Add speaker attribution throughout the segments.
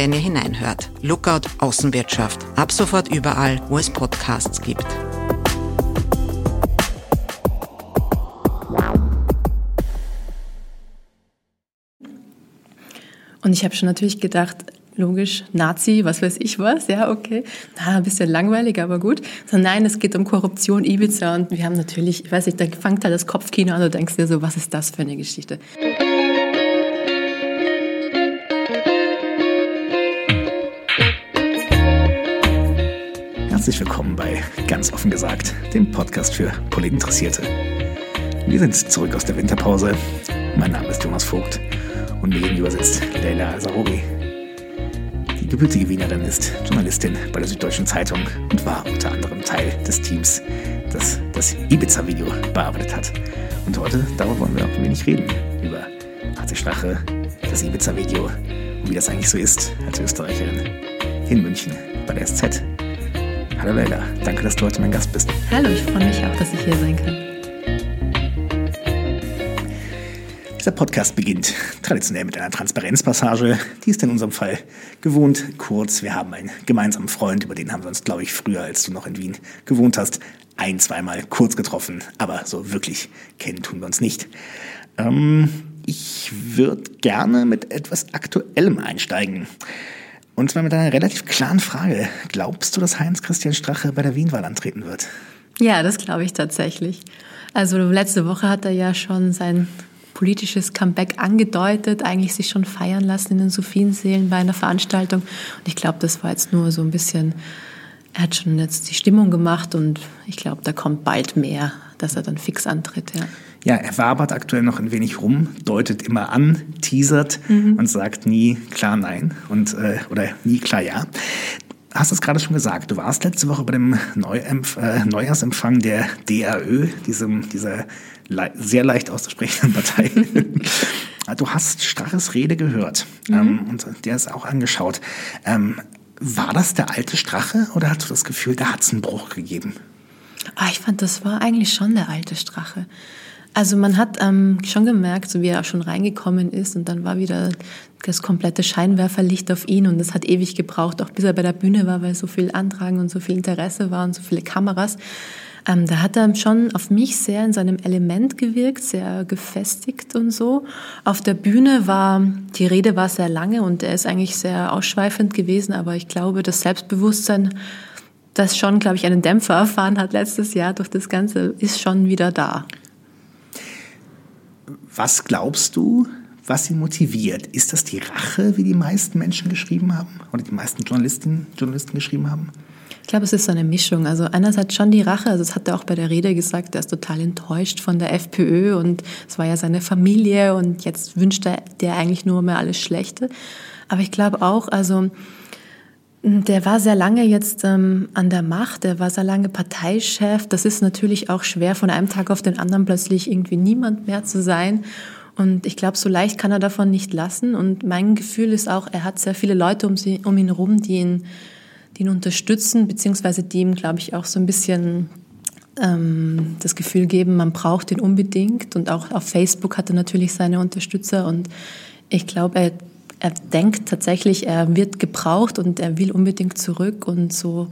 Speaker 1: wenn ihr hineinhört. Lookout Außenwirtschaft. Ab sofort überall, wo es Podcasts gibt.
Speaker 2: Und ich habe schon natürlich gedacht, logisch, Nazi, was weiß ich was, ja, okay. Na, ein bisschen langweilig, aber gut. So, nein, es geht um Korruption, Ibiza und wir haben natürlich, ich weiß nicht, da fängt halt das Kopfkino an und denkst dir so, was ist das für eine Geschichte?
Speaker 3: Herzlich willkommen bei Ganz offen gesagt, dem Podcast für Politinteressierte. Wir sind zurück aus der Winterpause. Mein Name ist Thomas Vogt und mir gegenüber sitzt Leila Sarobi. Die gebürtige Wienerin ist Journalistin bei der Süddeutschen Zeitung und war unter anderem Teil des Teams, das das Ibiza-Video bearbeitet hat. Und heute, darüber wollen wir auch ein wenig reden. Über Harte Strache, das Ibiza-Video und wie das eigentlich so ist als Österreicherin in München bei der SZ. Hallo Leila, danke, dass du heute mein Gast bist.
Speaker 2: Hallo, ich freue mich auch, dass ich hier sein kann.
Speaker 3: Dieser Podcast beginnt traditionell mit einer Transparenzpassage. Die ist in unserem Fall gewohnt kurz. Wir haben einen gemeinsamen Freund, über den haben wir uns, glaube ich, früher, als du noch in Wien gewohnt hast, ein, zweimal kurz getroffen. Aber so wirklich kennen tun wir uns nicht. Ähm, ich würde gerne mit etwas Aktuellem einsteigen. Und zwar mit einer relativ klaren Frage. Glaubst du, dass Heinz-Christian Strache bei der Wienwahl antreten wird?
Speaker 2: Ja, das glaube ich tatsächlich. Also letzte Woche hat er ja schon sein politisches Comeback angedeutet, eigentlich sich schon feiern lassen in den Sophienseelen bei einer Veranstaltung. Und ich glaube, das war jetzt nur so ein bisschen, er hat schon jetzt die Stimmung gemacht und ich glaube, da kommt bald mehr, dass er dann fix antritt. Ja.
Speaker 3: Ja, er wabert aktuell noch ein wenig rum, deutet immer an, teasert mhm. und sagt nie klar nein und äh, oder nie klar ja. Hast es gerade schon gesagt, du warst letzte Woche bei dem Neuempf äh, Neujahrsempfang der DRÖ, diesem, dieser le sehr leicht auszusprechenden Partei. du hast Straches Rede gehört mhm. ähm, und der ist auch angeschaut. Ähm, war das der alte Strache oder hast du das Gefühl, da hat es einen Bruch gegeben?
Speaker 2: Ah, ich fand, das war eigentlich schon der alte Strache. Also man hat ähm, schon gemerkt, so wie er schon reingekommen ist und dann war wieder das komplette Scheinwerferlicht auf ihn und das hat ewig gebraucht, auch bis er bei der Bühne war, weil so viel Antragen und so viel Interesse war und so viele Kameras. Ähm, da hat er schon auf mich sehr in seinem Element gewirkt, sehr gefestigt und so. Auf der Bühne war, die Rede war sehr lange und er ist eigentlich sehr ausschweifend gewesen, aber ich glaube, das Selbstbewusstsein, das schon, glaube ich, einen Dämpfer erfahren hat letztes Jahr durch das Ganze, ist schon wieder da.
Speaker 3: Was glaubst du, was ihn motiviert? Ist das die Rache, wie die meisten Menschen geschrieben haben oder die meisten Journalistinnen Journalisten geschrieben haben?
Speaker 2: Ich glaube, es ist so eine Mischung. Also einerseits schon die Rache, also das hat er auch bei der Rede gesagt, er ist total enttäuscht von der FPÖ und es war ja seine Familie und jetzt wünscht er der eigentlich nur mehr alles Schlechte. Aber ich glaube auch, also der war sehr lange jetzt ähm, an der Macht, der war sehr lange Parteichef. Das ist natürlich auch schwer, von einem Tag auf den anderen plötzlich irgendwie niemand mehr zu sein. Und ich glaube, so leicht kann er davon nicht lassen. Und mein Gefühl ist auch, er hat sehr viele Leute um, sie, um ihn herum, die ihn, die ihn unterstützen, beziehungsweise die ihm, glaube ich, auch so ein bisschen ähm, das Gefühl geben, man braucht ihn unbedingt. Und auch auf Facebook hat er natürlich seine Unterstützer. Und ich glaube, er er denkt tatsächlich, er wird gebraucht und er will unbedingt zurück und so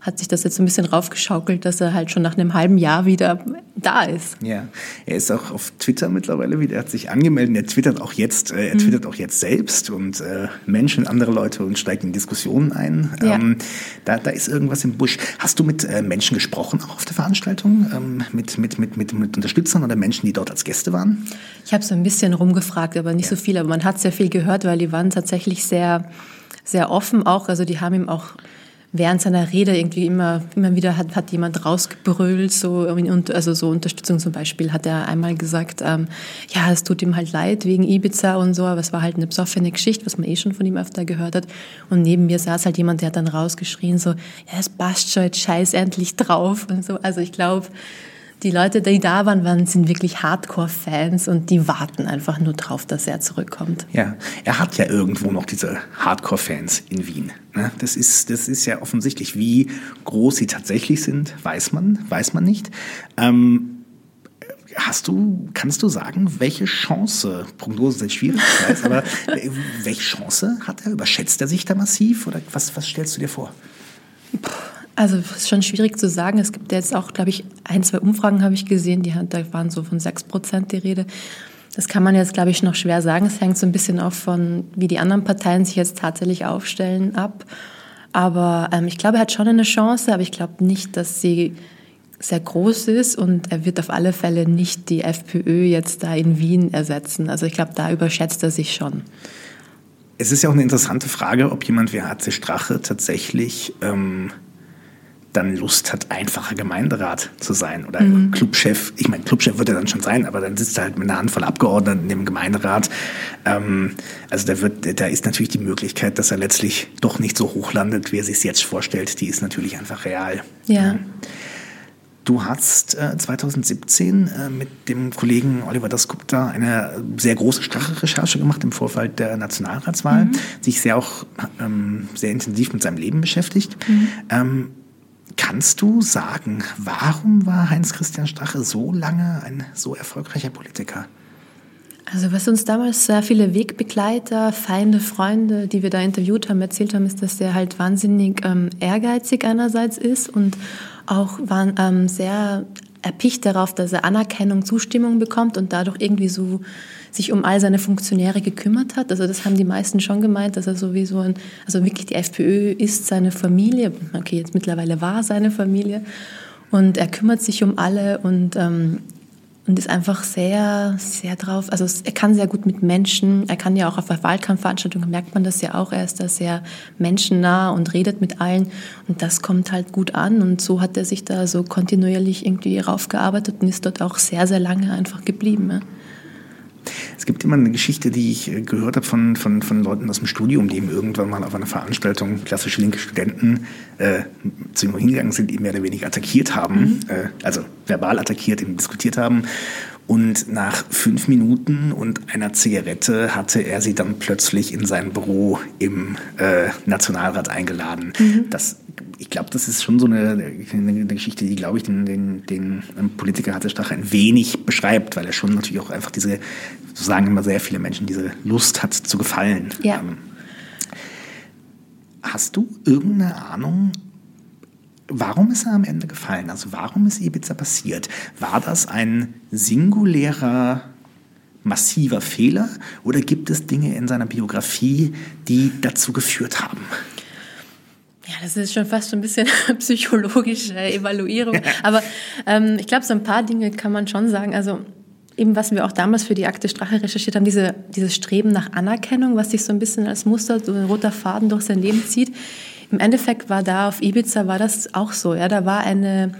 Speaker 2: hat sich das jetzt so ein bisschen raufgeschaukelt, dass er halt schon nach einem halben Jahr wieder da ist.
Speaker 3: Ja, er ist auch auf Twitter mittlerweile wieder, er hat sich angemeldet, er twittert auch jetzt, äh, er mhm. twittert auch jetzt selbst und äh, Menschen, andere Leute und steigt in Diskussionen ein. Ja. Ähm, da, da ist irgendwas im Busch. Hast du mit äh, Menschen gesprochen auch auf der Veranstaltung? Ähm, mit, mit, mit, mit, mit Unterstützern oder Menschen, die dort als Gäste waren?
Speaker 2: Ich habe so ein bisschen rumgefragt, aber nicht ja. so viel. Aber man hat sehr viel gehört, weil die waren tatsächlich sehr, sehr offen auch. Also die haben ihm auch während seiner Rede irgendwie immer, immer wieder hat, hat jemand rausgebrüllt, so, also so Unterstützung zum Beispiel hat er einmal gesagt, ähm, ja, es tut ihm halt leid wegen Ibiza und so, aber es war halt eine besoffene Geschichte, was man eh schon von ihm öfter gehört hat. Und neben mir saß halt jemand, der hat dann rausgeschrien, so, ja, es passt schon, jetzt scheiß endlich drauf und so. Also ich glaube, die Leute, die da waren, waren sind wirklich Hardcore-Fans und die warten einfach nur drauf, dass er zurückkommt.
Speaker 3: Ja, er hat ja irgendwo noch diese Hardcore-Fans in Wien. Ne? Das ist, das ist ja offensichtlich. Wie groß sie tatsächlich sind, weiß man, weiß man nicht. Ähm, Hast du, kannst du sagen, welche Chance, Prognose ist schwierig, ich weiß, aber welche Chance hat er? Überschätzt er sich da massiv oder was, was stellst du dir vor?
Speaker 2: Also es ist schon schwierig zu sagen. Es gibt jetzt auch, glaube ich, ein, zwei Umfragen habe ich gesehen, die da waren so von sechs Prozent die Rede. Das kann man jetzt, glaube ich, noch schwer sagen. Es hängt so ein bisschen auch von, wie die anderen Parteien sich jetzt tatsächlich aufstellen, ab. Aber ähm, ich glaube, er hat schon eine Chance, aber ich glaube nicht, dass sie sehr groß ist und er wird auf alle Fälle nicht die FPÖ jetzt da in Wien ersetzen. Also ich glaube, da überschätzt er sich schon.
Speaker 3: Es ist ja auch eine interessante Frage, ob jemand wie HC Strache tatsächlich ähm, dann Lust hat, einfacher Gemeinderat zu sein oder mhm. Clubchef. Ich meine, Clubchef wird er dann schon sein, aber dann sitzt er halt mit einer Handvoll Abgeordneten in dem Gemeinderat. Ähm, also da, wird, da ist natürlich die Möglichkeit, dass er letztlich doch nicht so hoch landet, wie er sich es jetzt vorstellt. Die ist natürlich einfach real.
Speaker 2: Ja.
Speaker 3: Du hast äh, 2017 äh, mit dem Kollegen Oliver Dasgupta eine sehr große Strache-Recherche gemacht im Vorfeld der Nationalratswahl, mhm. sich sehr auch ähm, sehr intensiv mit seinem Leben beschäftigt. Mhm. Ähm, Kannst du sagen, warum war Heinz-Christian Strache so lange ein so erfolgreicher Politiker?
Speaker 2: Also was uns damals sehr viele Wegbegleiter, Feinde, Freunde, die wir da interviewt haben, erzählt haben, ist, dass er halt wahnsinnig ähm, ehrgeizig einerseits ist und auch waren, ähm, sehr erpicht darauf, dass er Anerkennung, Zustimmung bekommt und dadurch irgendwie so sich um all seine Funktionäre gekümmert hat. Also das haben die meisten schon gemeint, dass er sowieso ein, also wirklich die FPÖ ist seine Familie. Okay, jetzt mittlerweile war seine Familie. Und er kümmert sich um alle und, ähm, und ist einfach sehr, sehr drauf. Also er kann sehr gut mit Menschen. Er kann ja auch auf Wahlkampfveranstaltungen, merkt man das ja auch. Er ist da sehr menschennah und redet mit allen. Und das kommt halt gut an. Und so hat er sich da so kontinuierlich irgendwie raufgearbeitet und ist dort auch sehr, sehr lange einfach geblieben. Ja.
Speaker 3: Es gibt immer eine Geschichte, die ich äh, gehört habe von, von, von Leuten aus dem Studium, die ihm irgendwann mal auf einer Veranstaltung klassische linke Studenten äh, zu ihm hingegangen sind, ihn mehr oder weniger attackiert haben, mhm. äh, also verbal attackiert, ihm diskutiert haben. Und nach fünf Minuten und einer Zigarette hatte er sie dann plötzlich in sein Büro im äh, Nationalrat eingeladen. Mhm. Das ich glaube, das ist schon so eine, eine Geschichte, die, glaube ich, den, den, den Politiker Hatte Strache ein wenig beschreibt, weil er schon natürlich auch einfach diese, so sagen immer sehr viele Menschen, diese Lust hat zu gefallen.
Speaker 2: Ja. Ähm,
Speaker 3: hast du irgendeine Ahnung, warum ist er am Ende gefallen? Also warum ist Ibiza passiert? War das ein singulärer massiver Fehler oder gibt es Dinge in seiner Biografie, die dazu geführt haben?
Speaker 2: Ja, das ist schon fast ein bisschen psychologische Evaluierung. Aber ähm, ich glaube, so ein paar Dinge kann man schon sagen. Also eben, was wir auch damals für die Akte Strache recherchiert haben, diese, dieses Streben nach Anerkennung, was sich so ein bisschen als Muster, so ein roter Faden durch sein Leben zieht. Im Endeffekt war da auf Ibiza war das auch so. Ja, da war eine,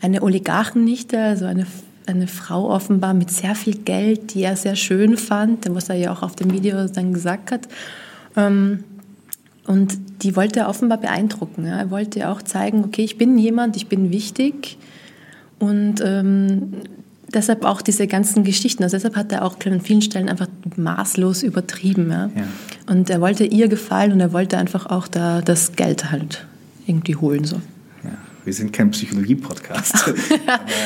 Speaker 2: eine Oligarchennichte, also eine eine Frau offenbar mit sehr viel Geld, die er sehr schön fand, was er ja auch auf dem Video dann gesagt hat. Ähm, und die wollte er offenbar beeindrucken. Er wollte auch zeigen, okay, ich bin jemand, ich bin wichtig. Und ähm, deshalb auch diese ganzen Geschichten. Also deshalb hat er auch an vielen Stellen einfach maßlos übertrieben. Ja? ja. Und er wollte ihr gefallen und er wollte einfach auch da das Geld halt irgendwie holen. So.
Speaker 3: Wir sind kein Psychologie-Podcast.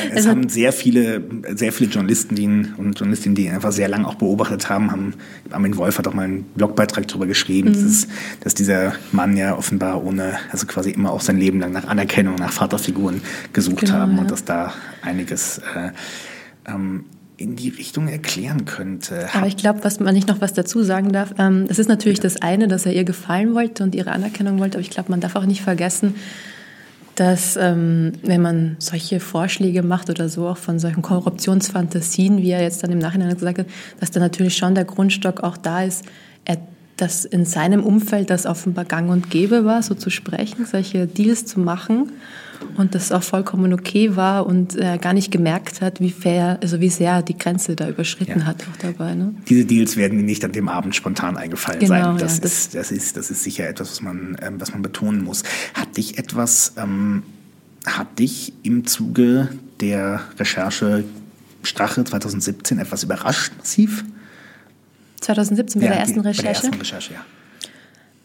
Speaker 3: es also, haben sehr viele, sehr viele Journalisten die ihn, und Journalistinnen, die ihn einfach sehr lange auch beobachtet haben, haben, Armin Wolf hat auch mal einen Blogbeitrag darüber geschrieben, mhm. dass, dass, dieser Mann ja offenbar ohne, also quasi immer auch sein Leben lang nach Anerkennung, nach Vaterfiguren gesucht genau, haben ja. und dass da einiges äh, ähm, in die Richtung erklären könnte.
Speaker 2: Aber ich glaube, was man nicht noch was dazu sagen darf, ähm, es ist natürlich ja. das eine, dass er ihr gefallen wollte und ihre Anerkennung wollte, aber ich glaube, man darf auch nicht vergessen, dass ähm, wenn man solche Vorschläge macht oder so auch von solchen Korruptionsfantasien, wie er jetzt dann im Nachhinein gesagt hat, dass da natürlich schon der Grundstock auch da ist, er dass in seinem Umfeld das offenbar gang und gäbe war, so zu sprechen, solche Deals zu machen und das auch vollkommen okay war und er gar nicht gemerkt hat, wie fair, also wie sehr die Grenze da überschritten ja. hat auch dabei. Ne?
Speaker 3: Diese Deals werden nicht an dem Abend spontan eingefallen genau, sein. Das, ja, das, ist, das, ist, das ist sicher etwas, was man, ähm, was man betonen muss. Hat dich etwas, ähm, hat dich im Zuge der Recherche Strache 2017 etwas überrascht massiv?
Speaker 2: 2017 bei ja, der ersten die, Recherche? Bei der ersten Recherche, ja.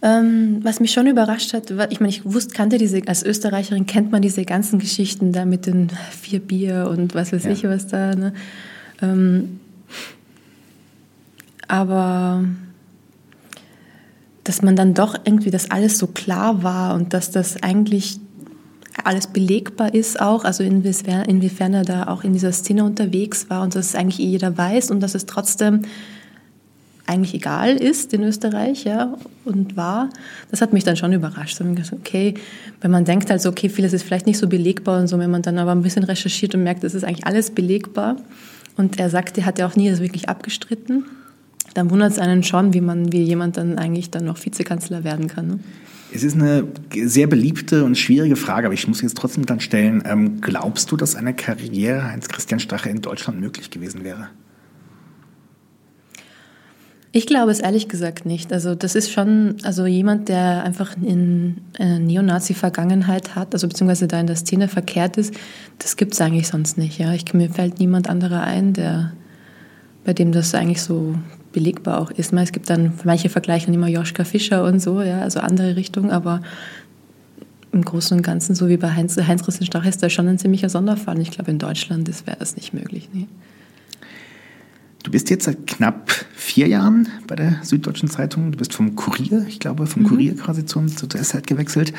Speaker 2: Ähm, was mich schon überrascht hat, war, ich meine, ich wusste, kannte diese, als Österreicherin kennt man diese ganzen Geschichten da mit den vier Bier und was weiß ja. ich was da. Ne? Ähm, aber dass man dann doch irgendwie, dass alles so klar war und dass das eigentlich alles belegbar ist auch, also inwiefern, inwiefern er da auch in dieser Szene unterwegs war und dass es eigentlich jeder weiß und dass es trotzdem eigentlich egal ist in Österreich, ja, und war, das hat mich dann schon überrascht. Gesagt, okay, wenn man denkt also, okay, vieles ist vielleicht nicht so belegbar und so, wenn man dann aber ein bisschen recherchiert und merkt, es ist eigentlich alles belegbar und er sagt, er hat ja auch nie das wirklich abgestritten, dann wundert es einen schon, wie man, wie jemand dann eigentlich dann noch Vizekanzler werden kann. Ne?
Speaker 3: Es ist eine sehr beliebte und schwierige Frage, aber ich muss jetzt trotzdem dann stellen, ähm, glaubst du, dass eine Karriere Heinz-Christian Strache in Deutschland möglich gewesen wäre?
Speaker 2: Ich glaube es ehrlich gesagt nicht. Also das ist schon, also jemand, der einfach in eine Neonazi-Vergangenheit hat, also beziehungsweise da in der Szene verkehrt ist, das gibt es eigentlich sonst nicht. Ja, ich, mir fällt niemand anderer ein, der, bei dem das eigentlich so belegbar auch ist. Es gibt dann, manche vergleichen immer Joschka Fischer und so, ja, also andere Richtungen, aber im Großen und Ganzen, so wie bei Heinz, Heinz Christian ist da schon ein ziemlicher Sonderfall. Ich glaube, in Deutschland wäre das nicht möglich. Nee.
Speaker 3: Du bist jetzt seit knapp vier Jahren bei der Süddeutschen Zeitung. Du bist vom Kurier, ich glaube, vom mhm. Kurier quasi zum, zur SZ gewechselt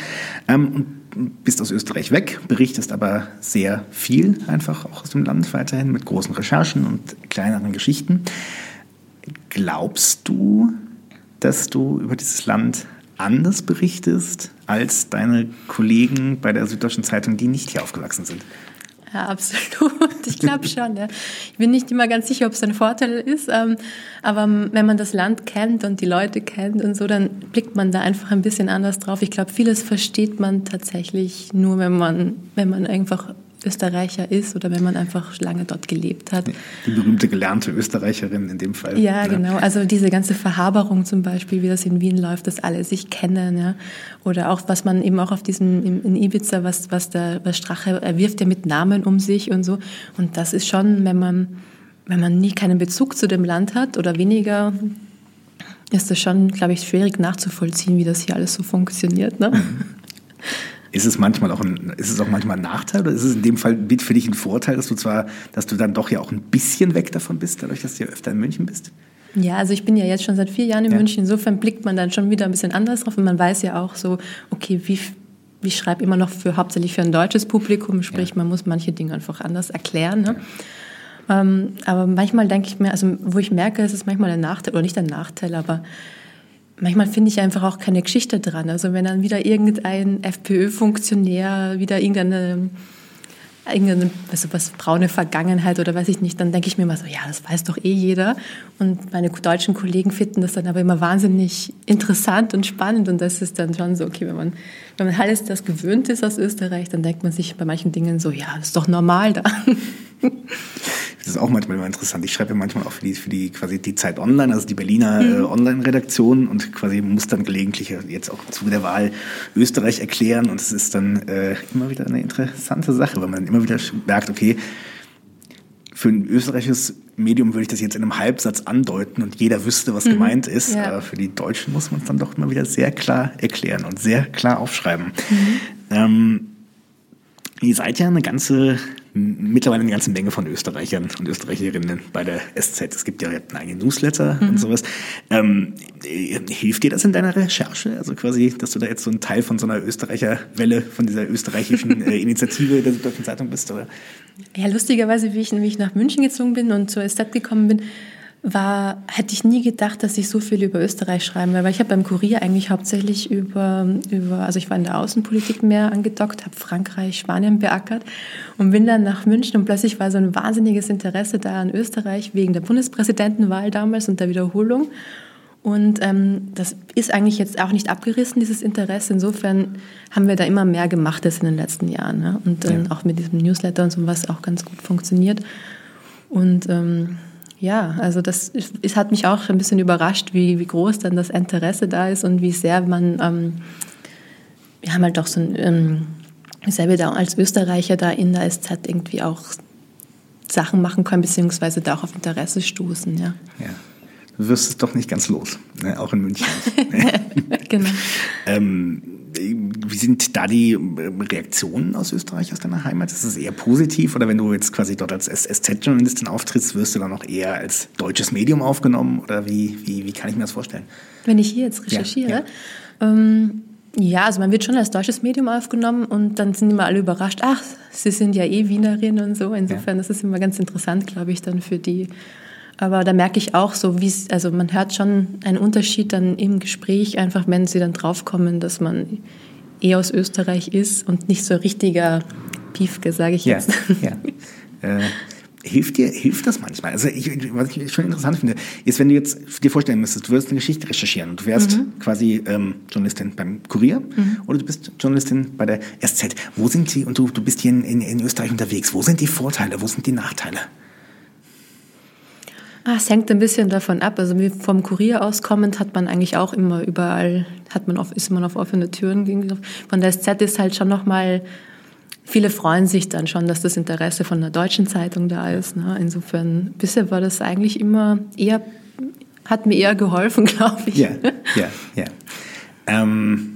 Speaker 3: ähm, und bist aus Österreich weg, berichtest aber sehr viel einfach auch aus dem Land weiterhin mit großen Recherchen und kleineren Geschichten. Glaubst du, dass du über dieses Land anders berichtest als deine Kollegen bei der Süddeutschen Zeitung, die nicht hier aufgewachsen sind?
Speaker 2: Ja, absolut. Ich glaube schon. Ja. Ich bin nicht immer ganz sicher, ob es ein Vorteil ist, ähm, aber wenn man das Land kennt und die Leute kennt und so, dann blickt man da einfach ein bisschen anders drauf. Ich glaube, vieles versteht man tatsächlich nur, wenn man, wenn man einfach Österreicher ist oder wenn man einfach lange dort gelebt hat.
Speaker 3: Die berühmte gelernte Österreicherin in dem Fall.
Speaker 2: Ja, ja, genau. Also diese ganze Verhaberung zum Beispiel, wie das in Wien läuft, dass alle sich kennen. Ja. Oder auch, was man eben auch auf diesem, in Ibiza, was, was der was Strache, er wirft ja mit Namen um sich und so. Und das ist schon, wenn man, wenn man nie keinen Bezug zu dem Land hat oder weniger, ist das schon, glaube ich, schwierig nachzuvollziehen, wie das hier alles so funktioniert. Ne?
Speaker 3: Ist es manchmal auch ein, ist es auch manchmal ein Nachteil oder ist es in dem Fall für dich ein Vorteil, dass du zwar, dass du dann doch ja auch ein bisschen weg davon bist, dadurch, dass du ja öfter in München bist?
Speaker 2: Ja, also ich bin ja jetzt schon seit vier Jahren in ja. München. Insofern blickt man dann schon wieder ein bisschen anders drauf und man weiß ja auch so, okay, wie, ich schreibe immer noch für hauptsächlich für ein deutsches Publikum, sprich, ja. man muss manche Dinge einfach anders erklären. Ne? Ja. Ähm, aber manchmal denke ich mir, also wo ich merke, es ist manchmal ein Nachteil, oder nicht ein Nachteil, aber manchmal finde ich einfach auch keine Geschichte dran. Also wenn dann wieder irgendein FPÖ-Funktionär wieder irgendeine irgendeine also was braune Vergangenheit oder weiß ich nicht, dann denke ich mir immer so, ja, das weiß doch eh jeder. Und meine deutschen Kollegen finden das dann aber immer wahnsinnig interessant und spannend. Und das ist dann schon so, okay, wenn man, wenn man alles das gewöhnt ist aus Österreich, dann denkt man sich bei manchen Dingen so, ja, das ist doch normal da.
Speaker 3: Das ist auch manchmal immer interessant. Ich schreibe ja manchmal auch für die, für die quasi die Zeit Online, also die Berliner mhm. äh, Online-Redaktion und quasi muss dann gelegentlich jetzt auch zu der Wahl Österreich erklären und es ist dann äh, immer wieder eine interessante Sache, weil man immer wieder merkt, okay, für ein österreichisches Medium würde ich das jetzt in einem Halbsatz andeuten und jeder wüsste, was mhm. gemeint ist. Ja. Aber für die Deutschen muss man es dann doch immer wieder sehr klar erklären und sehr klar aufschreiben. Mhm. Ähm, ihr seid ja eine ganze mittlerweile eine ganze Menge von Österreichern und Österreicherinnen bei der SZ. Es gibt ja einen eigenen Newsletter mhm. und sowas. Ähm, hilft dir das in deiner Recherche? Also quasi, dass du da jetzt so ein Teil von so einer Österreicherwelle, von dieser österreichischen äh, Initiative der Süddeutschen Zeitung bist, oder?
Speaker 2: Ja, lustigerweise, wie ich, wie ich nach München gezogen bin und zur SZ gekommen bin, war, hätte ich nie gedacht, dass ich so viel über Österreich schreiben werde, weil ich habe beim Kurier eigentlich hauptsächlich über, über, also ich war in der Außenpolitik mehr angedockt, habe Frankreich, Spanien beackert und bin dann nach München und plötzlich war so ein wahnsinniges Interesse da an Österreich wegen der Bundespräsidentenwahl damals und der Wiederholung. Und ähm, das ist eigentlich jetzt auch nicht abgerissen, dieses Interesse. Insofern haben wir da immer mehr gemacht als in den letzten Jahren. Ne? Und ähm, ja. auch mit diesem Newsletter und so was auch ganz gut funktioniert. Und ähm, ja, also das es hat mich auch ein bisschen überrascht, wie, wie groß dann das Interesse da ist und wie sehr man, ähm, wir haben halt auch so ein, ähm, wie sehr wir da als Österreicher da in der SZ irgendwie auch Sachen machen können, beziehungsweise da auch auf Interesse stoßen, ja.
Speaker 3: ja. Du wirst es doch nicht ganz los, ne? auch in München.
Speaker 2: genau.
Speaker 3: ähm, wie sind da die ähm, Reaktionen aus Österreich, aus deiner Heimat? Ist es eher positiv oder wenn du jetzt quasi dort als SZ-Journalistin auftrittst, wirst du dann auch eher als deutsches Medium aufgenommen oder wie, wie, wie kann ich mir das vorstellen?
Speaker 2: Wenn ich hier jetzt recherchiere? Ja, ja. Ähm, ja, also man wird schon als deutsches Medium aufgenommen und dann sind immer alle überrascht, ach, sie sind ja eh Wienerin und so. Insofern, ja. das ist immer ganz interessant, glaube ich, dann für die. Aber da merke ich auch so, wie also man hört schon einen Unterschied dann im Gespräch, einfach wenn sie dann draufkommen, dass man eh aus Österreich ist und nicht so richtiger Piefke, sage ich jetzt.
Speaker 3: Ja, ja. Äh, hilft dir, hilft das manchmal? Also ich, was ich schon interessant finde, ist, wenn du jetzt dir vorstellen müsstest, du würdest eine Geschichte recherchieren und du wärst mhm. quasi ähm, Journalistin beim Kurier mhm. oder du bist Journalistin bei der SZ. Wo sind die, und du, du bist hier in, in, in Österreich unterwegs, wo sind die Vorteile, wo sind die Nachteile?
Speaker 2: Ah, es hängt ein bisschen davon ab. Also vom Kurier aus kommend hat man eigentlich auch immer überall, hat man auf, ist man auf offene Türen. Von der SZ ist halt schon nochmal, viele freuen sich dann schon, dass das Interesse von der deutschen Zeitung da ist. Ne? Insofern, bisher war das eigentlich immer eher, hat mir eher geholfen, glaube ich.
Speaker 3: Ja, ja, ja. Ähm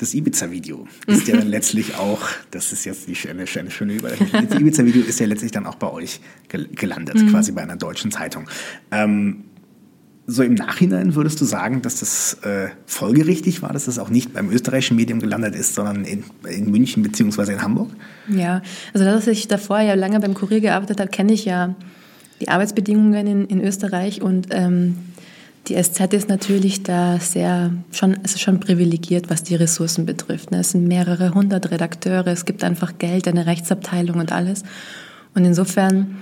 Speaker 3: das Ibiza-Video ist ja dann letztlich auch, das ist jetzt nicht eine, eine schöne Überleitung, das Ibiza-Video ist ja letztlich dann auch bei euch gelandet, mhm. quasi bei einer deutschen Zeitung. Ähm, so im Nachhinein würdest du sagen, dass das äh, folgerichtig war, dass das auch nicht beim österreichischen Medium gelandet ist, sondern in, in München bzw. in Hamburg?
Speaker 2: Ja, also dass ich davor ja lange beim Kurier gearbeitet habe, kenne ich ja die Arbeitsbedingungen in, in Österreich und ähm, die SZ ist natürlich da sehr schon, ist schon privilegiert, was die Ressourcen betrifft. Ne? Es sind mehrere hundert Redakteure, es gibt einfach Geld, eine Rechtsabteilung und alles. Und insofern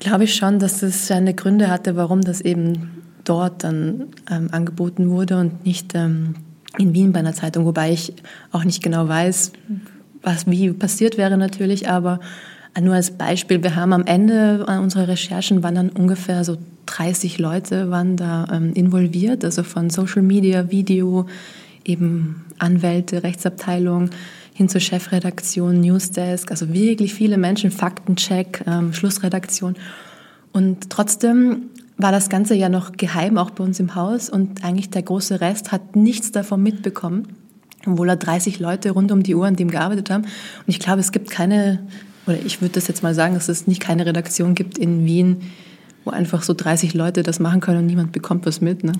Speaker 2: glaube ich schon, dass es seine Gründe hatte, warum das eben dort dann ähm, angeboten wurde und nicht ähm, in Wien bei einer Zeitung, wobei ich auch nicht genau weiß, was wie passiert wäre natürlich, aber nur als Beispiel, wir haben am Ende unserer Recherchen waren dann ungefähr so 30 Leute waren da ähm, involviert, also von Social Media, Video, eben Anwälte, Rechtsabteilung hin zur Chefredaktion, Newsdesk, also wirklich viele Menschen, Faktencheck, ähm, Schlussredaktion. Und trotzdem war das Ganze ja noch geheim, auch bei uns im Haus. Und eigentlich der große Rest hat nichts davon mitbekommen, obwohl da 30 Leute rund um die Uhr an dem gearbeitet haben. Und ich glaube, es gibt keine, oder ich würde das jetzt mal sagen, dass es nicht keine Redaktion gibt in Wien, wo einfach so 30 Leute das machen können und niemand bekommt was mit. Ne?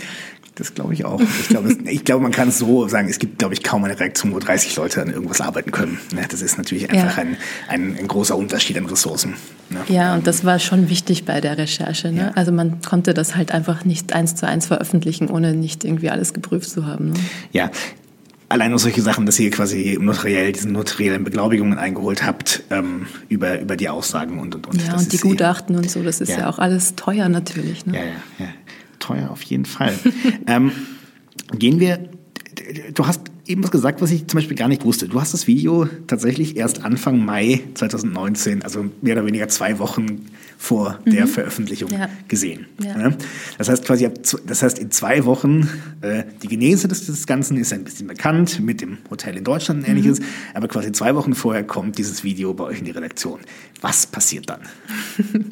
Speaker 3: Das glaube ich auch. Ich glaube, ich glaube, man kann es so sagen, es gibt, glaube ich, kaum eine Reaktion, wo 30 Leute an irgendwas arbeiten können. Ne? Das ist natürlich einfach ja. ein, ein, ein, großer Unterschied an Ressourcen.
Speaker 2: Ne? Ja, und das war schon wichtig bei der Recherche. Ne? Ja. Also man konnte das halt einfach nicht eins zu eins veröffentlichen, ohne nicht irgendwie alles geprüft zu haben. Ne?
Speaker 3: Ja, allein nur solche Sachen, dass ihr quasi notariell diese notariellen Beglaubigungen eingeholt habt ähm, über, über die Aussagen und und und.
Speaker 2: Ja, und die Gutachten und so, das ist ja. ja, auch alles teuer natürlich.
Speaker 3: Ne? Ja, ja, ja. Teuer auf jeden Fall. ähm, gehen wir, du hast eben was gesagt, was ich zum Beispiel gar nicht wusste. Du hast das Video tatsächlich erst Anfang Mai 2019, also mehr oder weniger zwei Wochen vor mhm. der Veröffentlichung ja. gesehen. Ja. Das heißt quasi, das heißt in zwei Wochen, äh, die Genese des, des, Ganzen ist ein bisschen bekannt mit dem Hotel in Deutschland und ähnliches, mhm. aber quasi zwei Wochen vorher kommt dieses Video bei euch in die Redaktion. Was passiert dann?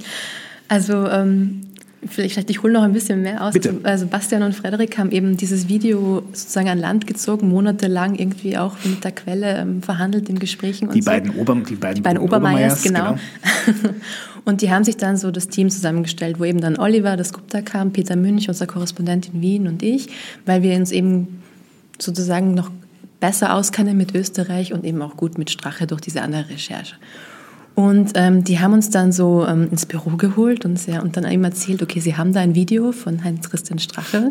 Speaker 2: Also ähm, Vielleicht, ich hole noch ein bisschen mehr aus.
Speaker 3: Bitte.
Speaker 2: Also Bastian und Frederik haben eben dieses Video sozusagen an Land gezogen, monatelang irgendwie auch mit der Quelle ähm, verhandelt in Gesprächen.
Speaker 3: Die, so. beiden Ober, die beiden,
Speaker 2: die beiden Obermeiers, genau. genau. und die haben sich dann so das Team zusammengestellt, wo eben dann Oliver, das Gupta kam, Peter Münch, unser Korrespondent in Wien und ich, weil wir uns eben sozusagen noch besser auskennen mit Österreich und eben auch gut mit Strache durch diese andere Recherche. Und ähm, die haben uns dann so ähm, ins Büro geholt und, sehr, und dann eben erzählt, okay, sie haben da ein Video von Heinz-Christian Strache.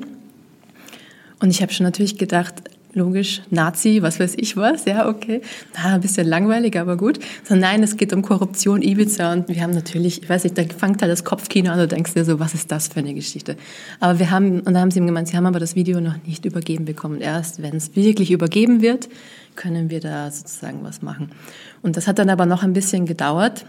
Speaker 2: Und ich habe schon natürlich gedacht, logisch, Nazi, was weiß ich was, ja, okay. Na, ein bisschen langweilig, aber gut. So, nein, es geht um Korruption, Ibiza und wir haben natürlich, ich weiß nicht, da fängt halt das Kopfkino an und du denkst dir so, was ist das für eine Geschichte? Aber wir haben, und da haben sie ihm gemeint, sie haben aber das Video noch nicht übergeben bekommen. Erst wenn es wirklich übergeben wird, können wir da sozusagen was machen. Und das hat dann aber noch ein bisschen gedauert.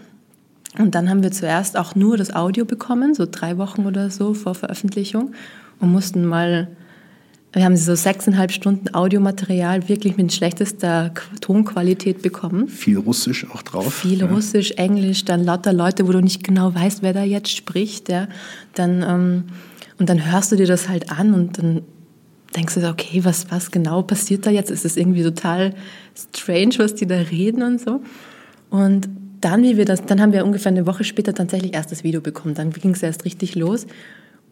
Speaker 2: Und dann haben wir zuerst auch nur das Audio bekommen, so drei Wochen oder so vor Veröffentlichung und mussten mal wir haben so sechseinhalb Stunden Audiomaterial wirklich mit schlechtester Tonqualität bekommen.
Speaker 3: Viel Russisch auch drauf.
Speaker 2: Viel ja. Russisch, Englisch, dann lauter Leute, wo du nicht genau weißt, wer da jetzt spricht. Ja. Dann, ähm, und dann hörst du dir das halt an und dann denkst du, okay, was, was genau passiert da jetzt? Ist es irgendwie total strange, was die da reden und so. Und dann, wie wir das, dann haben wir ungefähr eine Woche später tatsächlich erst das Video bekommen. Dann ging es erst richtig los.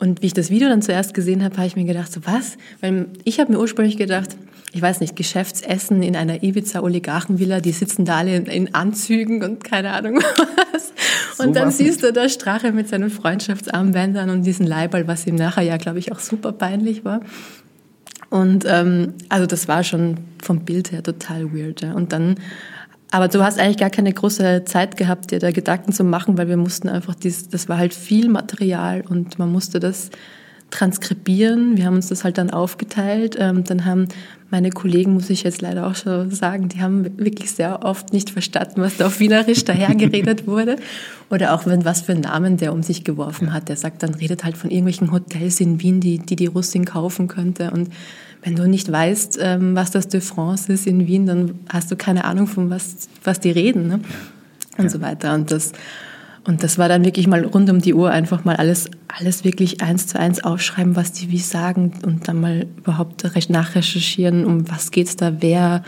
Speaker 2: Und wie ich das Video dann zuerst gesehen habe, habe ich mir gedacht, so was? Weil ich habe mir ursprünglich gedacht, ich weiß nicht, Geschäftsessen in einer Ibiza-Oligarchenvilla, die sitzen da alle in, Anzügen und keine Ahnung was. Und so dann siehst nicht. du da Strache mit seinen Freundschaftsarmbändern und diesen Leiberl, was ihm nachher ja, glaube ich, auch super peinlich war. Und ähm, also das war schon vom Bild her total weird. Ja. Und dann aber du hast eigentlich gar keine große Zeit gehabt, dir da Gedanken zu machen, weil wir mussten einfach, dies, das war halt viel Material und man musste das transkribieren. Wir haben uns das halt dann aufgeteilt. Ähm, dann haben meine Kollegen, muss ich jetzt leider auch schon sagen, die haben wirklich sehr oft nicht verstanden, was da auf Wienerisch dahergeredet wurde. Oder auch wenn was für einen Namen der um sich geworfen hat. Der sagt dann, redet halt von irgendwelchen Hotels in Wien, die die, die Russin kaufen könnte. Und wenn du nicht weißt, ähm, was das de France ist in Wien, dann hast du keine Ahnung, von was, was die reden ne? und ja. so weiter. Und das, und das war dann wirklich mal rund um die Uhr einfach mal alles, alles wirklich eins zu eins aufschreiben, was die wie sagen und dann mal überhaupt nachrecherchieren, um was geht's da, wer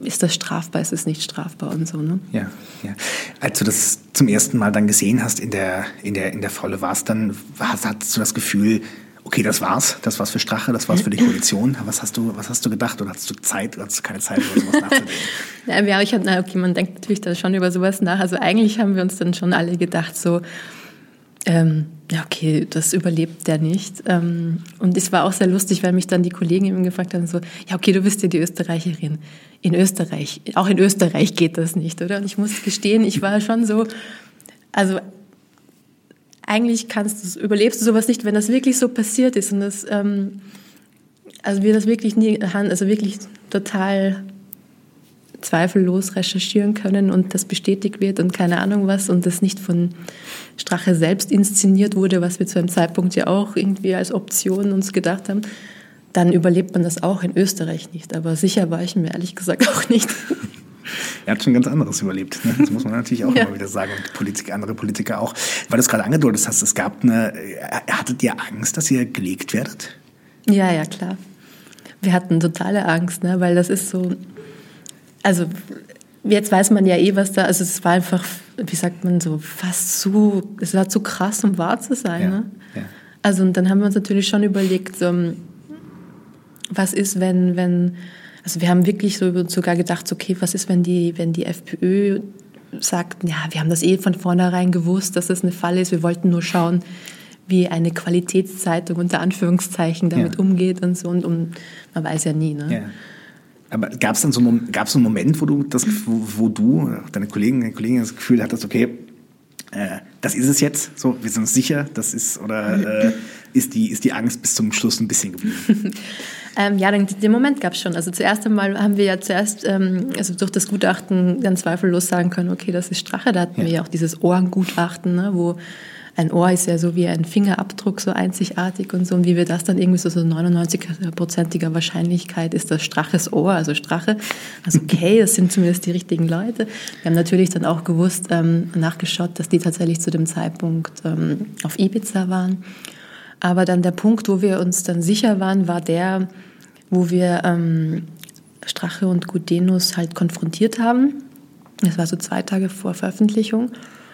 Speaker 2: ist das strafbar, ist es nicht strafbar und so. Ne?
Speaker 3: Ja, ja. Als du das zum ersten Mal dann gesehen hast in der, in der, in der Volle warst, dann hast, hattest du das Gefühl, okay, das war's, das war's für Strache, das war's für die Koalition. Was hast du, was hast du gedacht oder hast du Zeit oder hast du keine Zeit, über sowas nachzudenken?
Speaker 2: ja, ich hab, na, okay, man denkt natürlich da schon über sowas nach. Also eigentlich haben wir uns dann schon alle gedacht, so, ähm, ja, okay, das überlebt der nicht. Ähm, und es war auch sehr lustig, weil mich dann die Kollegen eben gefragt haben, so, ja, okay, du bist ja die Österreicherin. In Österreich, auch in Österreich geht das nicht, oder? Und ich muss gestehen, ich war schon so, also eigentlich kannst du, überlebst du sowas nicht, wenn das wirklich so passiert ist und das, ähm, also wir das wirklich nie, also wirklich total zweifellos recherchieren können und das bestätigt wird und keine Ahnung was und das nicht von Strache selbst inszeniert wurde, was wir zu einem Zeitpunkt ja auch irgendwie als Option uns gedacht haben, dann überlebt man das auch in Österreich nicht. Aber sicher war ich mir ehrlich gesagt auch nicht.
Speaker 3: Er hat schon ganz anderes überlebt. Ne? Das muss man natürlich auch ja. immer wieder sagen. Und Politiker, andere Politiker auch. Weil du es gerade angedeutet hast, es gab eine. Hattet ihr Angst, dass ihr gelegt werdet?
Speaker 2: Ja, ja, klar. Wir hatten totale Angst, ne? weil das ist so. Also, jetzt weiß man ja eh, was da. Also, es war einfach, wie sagt man so, fast zu. Es war zu krass, um wahr zu sein. Ja. Ne? Ja. Also, und dann haben wir uns natürlich schon überlegt, so, was ist, wenn, wenn also wir haben wirklich so sogar gedacht, okay, was ist, wenn die, wenn die FPÖ sagt, ja, wir haben das eh von vornherein gewusst, dass das eine Falle ist. Wir wollten nur schauen, wie eine Qualitätszeitung unter Anführungszeichen damit ja. umgeht und so. Und, und, man weiß ja nie. Ne? Ja.
Speaker 3: Aber gab es dann so, gab's so einen Moment, wo du, das, wo, wo du, deine Kollegen, deine Kollegen das Gefühl hattest, okay, äh, das ist es jetzt, so, wir sind uns sicher, das ist, oder äh, ist, die, ist die Angst bis zum Schluss ein bisschen geblieben?
Speaker 2: Ähm, ja, den, den Moment gab es schon. Also zuerst einmal haben wir ja zuerst, ähm, also durch das Gutachten ganz zweifellos sagen können, okay, das ist Strache. Da hatten ja. wir ja auch dieses Ohrengutachten, ne, wo ein Ohr ist ja so wie ein Fingerabdruck, so einzigartig und so. Und wie wir das dann irgendwie so, so 99-prozentiger Wahrscheinlichkeit ist das Straches Ohr, also Strache. Also okay, das sind zumindest die richtigen Leute. Wir haben natürlich dann auch gewusst, ähm, nachgeschaut, dass die tatsächlich zu dem Zeitpunkt ähm, auf Ibiza waren. Aber dann der Punkt, wo wir uns dann sicher waren, war der, wo wir ähm, Strache und Gudenus halt konfrontiert haben. Das war so zwei Tage vor Veröffentlichung.